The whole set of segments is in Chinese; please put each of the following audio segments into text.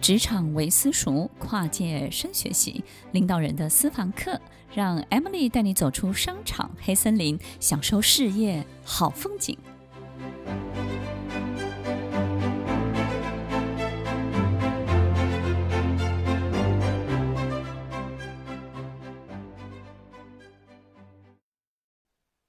职场为私塾，跨界深学习，领导人的私房课，让 Emily 带你走出商场黑森林，享受事业好风景。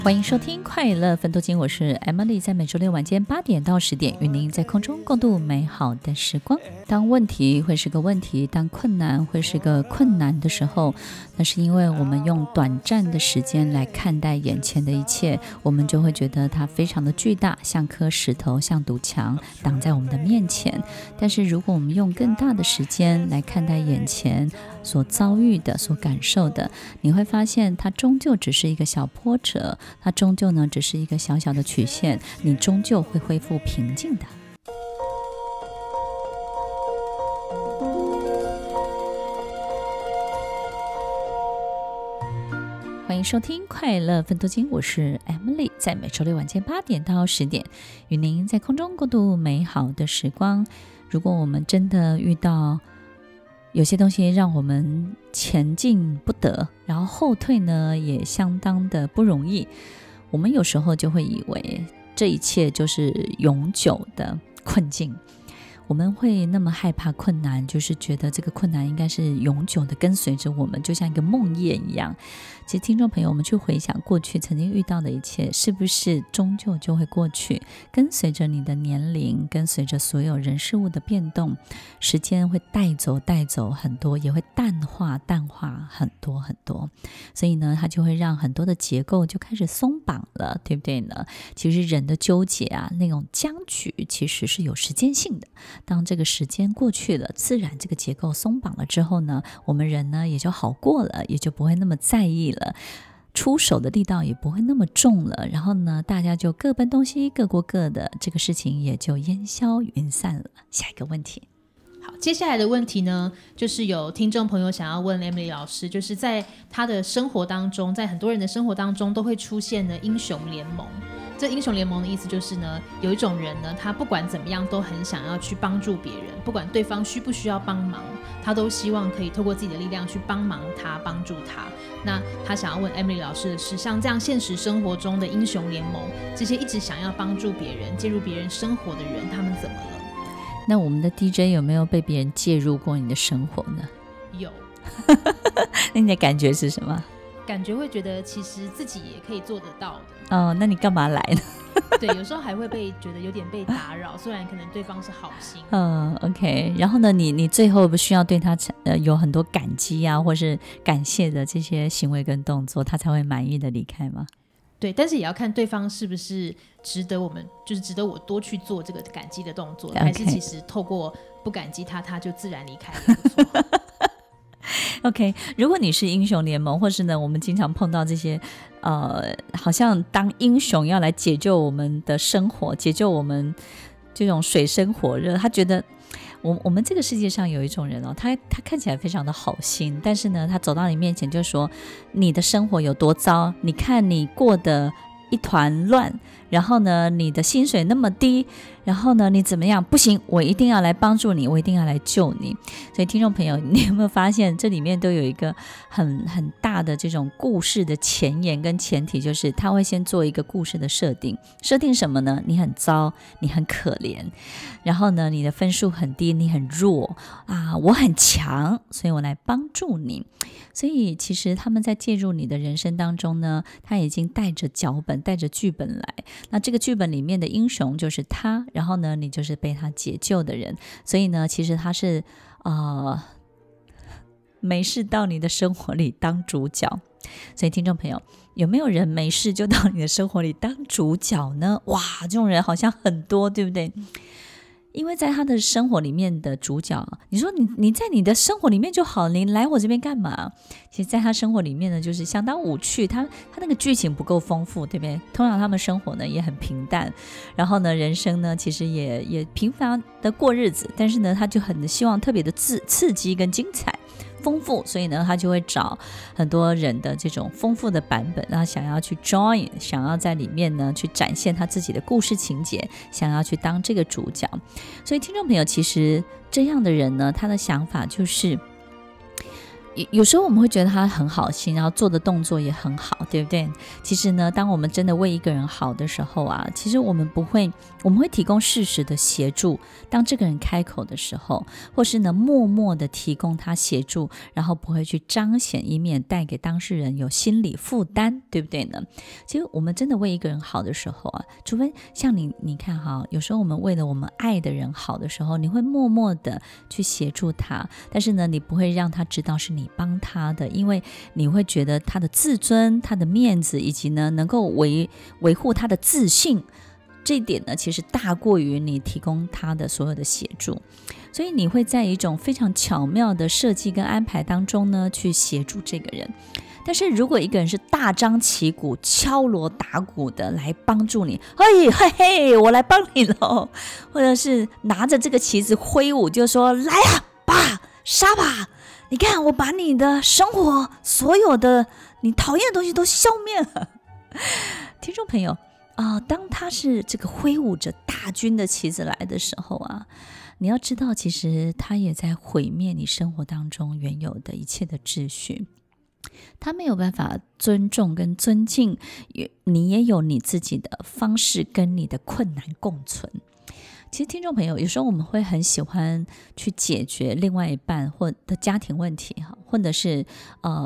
欢迎收听《快乐分多金》，我是 Emily，在每周六晚间八点到十点，与您在空中共度美好的时光。当问题会是个问题，当困难会是个困难的时候，那是因为我们用短暂的时间来看待眼前的一切，我们就会觉得它非常的巨大，像颗石头，像堵墙挡在我们的面前。但是如果我们用更大的时间来看待眼前所遭遇的、所感受的，你会发现它终究只是一个小波折。它终究呢，只是一个小小的曲线，你终究会恢复平静的。收听《快乐分多金》，我是 Emily，在每周六晚间八点到十点，与您在空中共度美好的时光。如果我们真的遇到有些东西让我们前进不得，然后后退呢，也相当的不容易。我们有时候就会以为这一切就是永久的困境。我们会那么害怕困难，就是觉得这个困难应该是永久的跟随着我们，就像一个梦魇一样。其实，听众朋友，我们去回想过去曾经遇到的一切，是不是终究就会过去？跟随着你的年龄，跟随着所有人事物的变动，时间会带走带走很多，也会淡化淡化很多很多。所以呢，它就会让很多的结构就开始松绑了，对不对呢？其实人的纠结啊，那种僵局，其实是有时间性的。当这个时间过去了，自然这个结构松绑了之后呢，我们人呢也就好过了，也就不会那么在意了，出手的力道也不会那么重了。然后呢，大家就各奔东西，各过各的，这个事情也就烟消云散了。下一个问题，好，接下来的问题呢，就是有听众朋友想要问 Emily 老师，就是在他的生活当中，在很多人的生活当中都会出现的英雄联盟。这英雄联盟的意思就是呢，有一种人呢，他不管怎么样都很想要去帮助别人，不管对方需不需要帮忙，他都希望可以透过自己的力量去帮忙他，帮助他。那他想要问 Emily 老师的是，像这样现实生活中的英雄联盟，这些一直想要帮助别人、介入别人生活的人，他们怎么了？那我们的 DJ 有没有被别人介入过你的生活呢？有。那你的感觉是什么？感觉会觉得其实自己也可以做得到的。哦，那你干嘛来呢？对，有时候还会被觉得有点被打扰，虽然可能对方是好心。嗯，OK。然后呢，你你最后不需要对他呃有很多感激啊，或是感谢的这些行为跟动作，他才会满意的离开吗？对，但是也要看对方是不是值得我们，就是值得我多去做这个感激的动作.还是其实透过不感激他，他就自然离开了。OK，如果你是英雄联盟，或是呢，我们经常碰到这些，呃，好像当英雄要来解救我们的生活，解救我们这种水深火热。他觉得，我我们这个世界上有一种人哦，他他看起来非常的好心，但是呢，他走到你面前就说，你的生活有多糟，你看你过得一团乱，然后呢，你的薪水那么低。然后呢，你怎么样？不行，我一定要来帮助你，我一定要来救你。所以，听众朋友，你有没有发现这里面都有一个很很大的这种故事的前言跟前提，就是他会先做一个故事的设定。设定什么呢？你很糟，你很可怜。然后呢，你的分数很低，你很弱啊，我很强，所以我来帮助你。所以，其实他们在介入你的人生当中呢，他已经带着脚本，带着剧本来。那这个剧本里面的英雄就是他。然后呢，你就是被他解救的人，所以呢，其实他是呃没事到你的生活里当主角。所以听众朋友，有没有人没事就到你的生活里当主角呢？哇，这种人好像很多，对不对？因为在他的生活里面的主角，你说你你在你的生活里面就好，你来我这边干嘛？其实，在他生活里面呢，就是相当无趣，他他那个剧情不够丰富，对不对？通常他们生活呢也很平淡，然后呢，人生呢其实也也平凡的过日子，但是呢，他就很希望特别的刺刺激跟精彩。丰富，所以呢，他就会找很多人的这种丰富的版本，然后想要去 join，想要在里面呢去展现他自己的故事情节，想要去当这个主角。所以，听众朋友，其实这样的人呢，他的想法就是。有有时候我们会觉得他很好心，然后做的动作也很好，对不对？其实呢，当我们真的为一个人好的时候啊，其实我们不会，我们会提供适时的协助。当这个人开口的时候，或是呢，默默的提供他协助，然后不会去彰显，以免带给当事人有心理负担，对不对呢？其实我们真的为一个人好的时候啊，除非像你，你看哈，有时候我们为了我们爱的人好的时候，你会默默的去协助他，但是呢，你不会让他知道是你。你帮他的，因为你会觉得他的自尊、他的面子，以及呢能够维维护他的自信，这一点呢其实大过于你提供他的所有的协助，所以你会在一种非常巧妙的设计跟安排当中呢去协助这个人。但是如果一个人是大张旗鼓、敲锣打鼓的来帮助你，嘿嘿嘿，我来帮你喽，或者是拿着这个旗子挥舞，就说来啊，吧，杀吧。你看，我把你的生活所有的你讨厌的东西都消灭了。听众朋友啊，当他是这个挥舞着大军的旗子来的时候啊，你要知道，其实他也在毁灭你生活当中原有的一切的秩序。他没有办法尊重跟尊敬，也你也有你自己的方式跟你的困难共存。其实，听众朋友，有时候我们会很喜欢去解决另外一半或的家庭问题，哈，或者是呃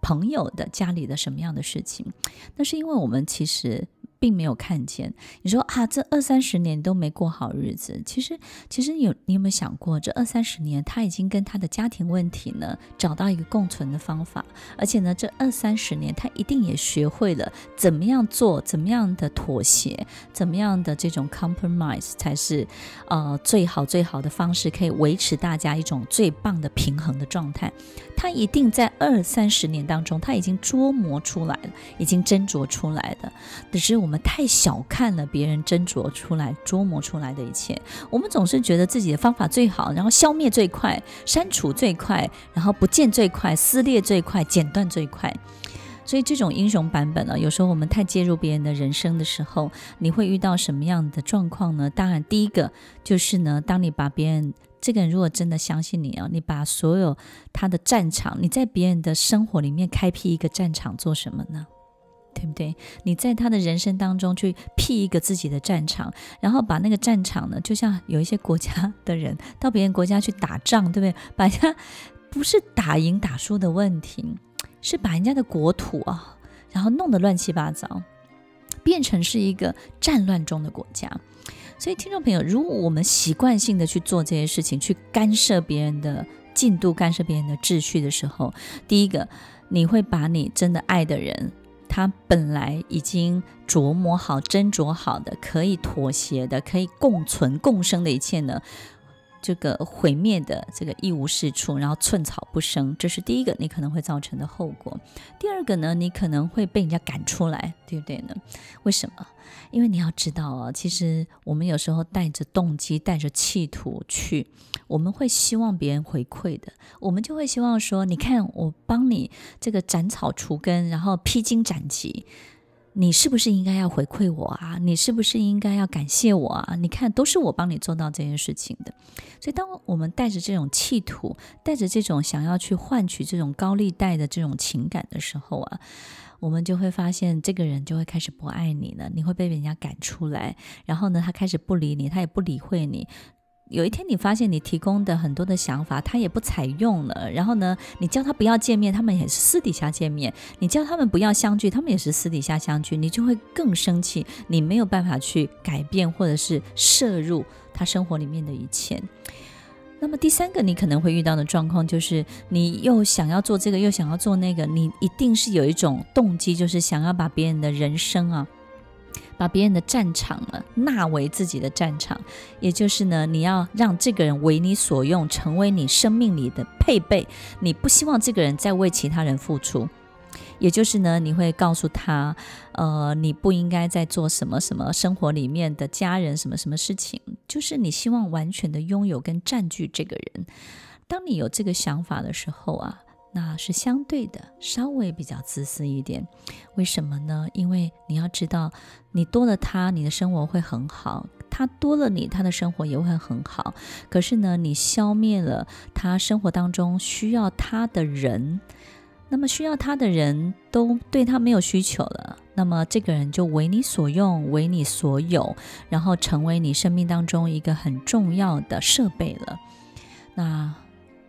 朋友的家里的什么样的事情，那是因为我们其实。并没有看见，你说啊，这二三十年都没过好日子。其实，其实你有你有没有想过，这二三十年他已经跟他的家庭问题呢找到一个共存的方法，而且呢，这二三十年他一定也学会了怎么样做，怎么样的妥协，怎么样的这种 compromise 才是呃最好最好的方式，可以维持大家一种最棒的平衡的状态。他一定在二三十年当中，他已经琢磨出来了，已经斟酌出来的。只是我我们太小看了别人斟酌出来、琢磨出来的一切。我们总是觉得自己的方法最好，然后消灭最快、删除最快，然后不见最快、撕裂最快、剪断最快。所以这种英雄版本呢，有时候我们太介入别人的人生的时候，你会遇到什么样的状况呢？当然，第一个就是呢，当你把别人。这个人如果真的相信你啊，你把所有他的战场，你在别人的生活里面开辟一个战场做什么呢？对不对？你在他的人生当中去辟一个自己的战场，然后把那个战场呢，就像有一些国家的人到别人国家去打仗，对不对？把人家不是打赢打输的问题，是把人家的国土啊，然后弄得乱七八糟，变成是一个战乱中的国家。所以，听众朋友，如果我们习惯性的去做这些事情，去干涉别人的进度、干涉别人的秩序的时候，第一个，你会把你真的爱的人，他本来已经琢磨好、斟酌好的、可以妥协的、可以共存共生的一切呢，这个毁灭的这个一无是处，然后寸草不生，这是第一个你可能会造成的后果。第二个呢，你可能会被人家赶出来，对不对呢？为什么？因为你要知道啊，其实我们有时候带着动机、带着企图去，我们会希望别人回馈的，我们就会希望说，你看我帮你这个斩草除根，然后披荆斩棘。你是不是应该要回馈我啊？你是不是应该要感谢我啊？你看，都是我帮你做到这件事情的。所以，当我们带着这种企图，带着这种想要去换取这种高利贷的这种情感的时候啊，我们就会发现，这个人就会开始不爱你了。你会被人家赶出来，然后呢，他开始不理你，他也不理会你。有一天，你发现你提供的很多的想法，他也不采用了。然后呢，你叫他不要见面，他们也是私底下见面；你叫他们不要相聚，他们也是私底下相聚。你就会更生气，你没有办法去改变或者是摄入他生活里面的一切。那么第三个，你可能会遇到的状况就是，你又想要做这个，又想要做那个，你一定是有一种动机，就是想要把别人的人生啊。把别人的战场呢纳为自己的战场，也就是呢，你要让这个人为你所用，成为你生命里的配备。你不希望这个人再为其他人付出，也就是呢，你会告诉他，呃，你不应该再做什么什么生活里面的家人什么什么事情，就是你希望完全的拥有跟占据这个人。当你有这个想法的时候啊，那是相对的，稍微比较自私一点。为什么呢？因为你要知道，你多了他，你的生活会很好；他多了你，他的生活也会很好。可是呢，你消灭了他生活当中需要他的人，那么需要他的人都对他没有需求了，那么这个人就为你所用，为你所有，然后成为你生命当中一个很重要的设备了。那。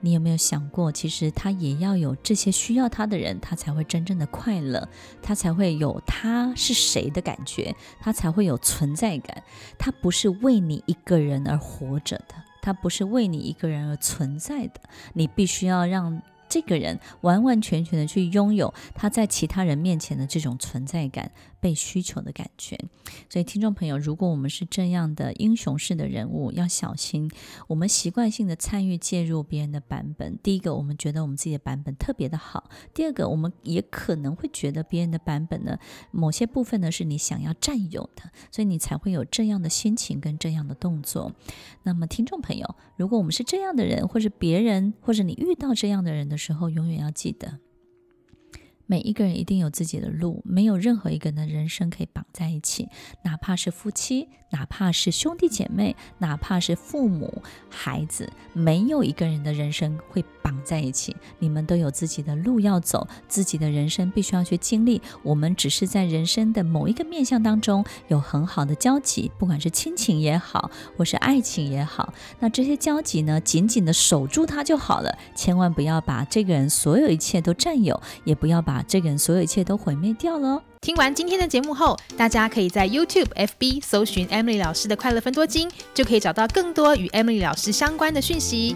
你有没有想过，其实他也要有这些需要他的人，他才会真正的快乐，他才会有他是谁的感觉，他才会有存在感。他不是为你一个人而活着的，他不是为你一个人而存在的。你必须要让。这个人完完全全的去拥有他在其他人面前的这种存在感、被需求的感觉。所以，听众朋友，如果我们是这样的英雄式的人物，要小心我们习惯性的参与介入别人的版本。第一个，我们觉得我们自己的版本特别的好；第二个，我们也可能会觉得别人的版本呢，某些部分呢是你想要占有的，所以你才会有这样的心情跟这样的动作。那么，听众朋友，如果我们是这样的人，或者别人，或者你遇到这样的人的时候，永远要记得。每一个人一定有自己的路，没有任何一个人的人生可以绑在一起。哪怕是夫妻，哪怕是兄弟姐妹，哪怕是父母、孩子，没有一个人的人生会绑在一起。你们都有自己的路要走，自己的人生必须要去经历。我们只是在人生的某一个面向当中有很好的交集，不管是亲情也好，或是爱情也好，那这些交集呢，紧紧的守住它就好了。千万不要把这个人所有一切都占有，也不要把。这个人所有一切都毁灭掉了。听完今天的节目后，大家可以在 YouTube、FB 搜寻 Emily 老师的快乐分多金，就可以找到更多与 Emily 老师相关的讯息。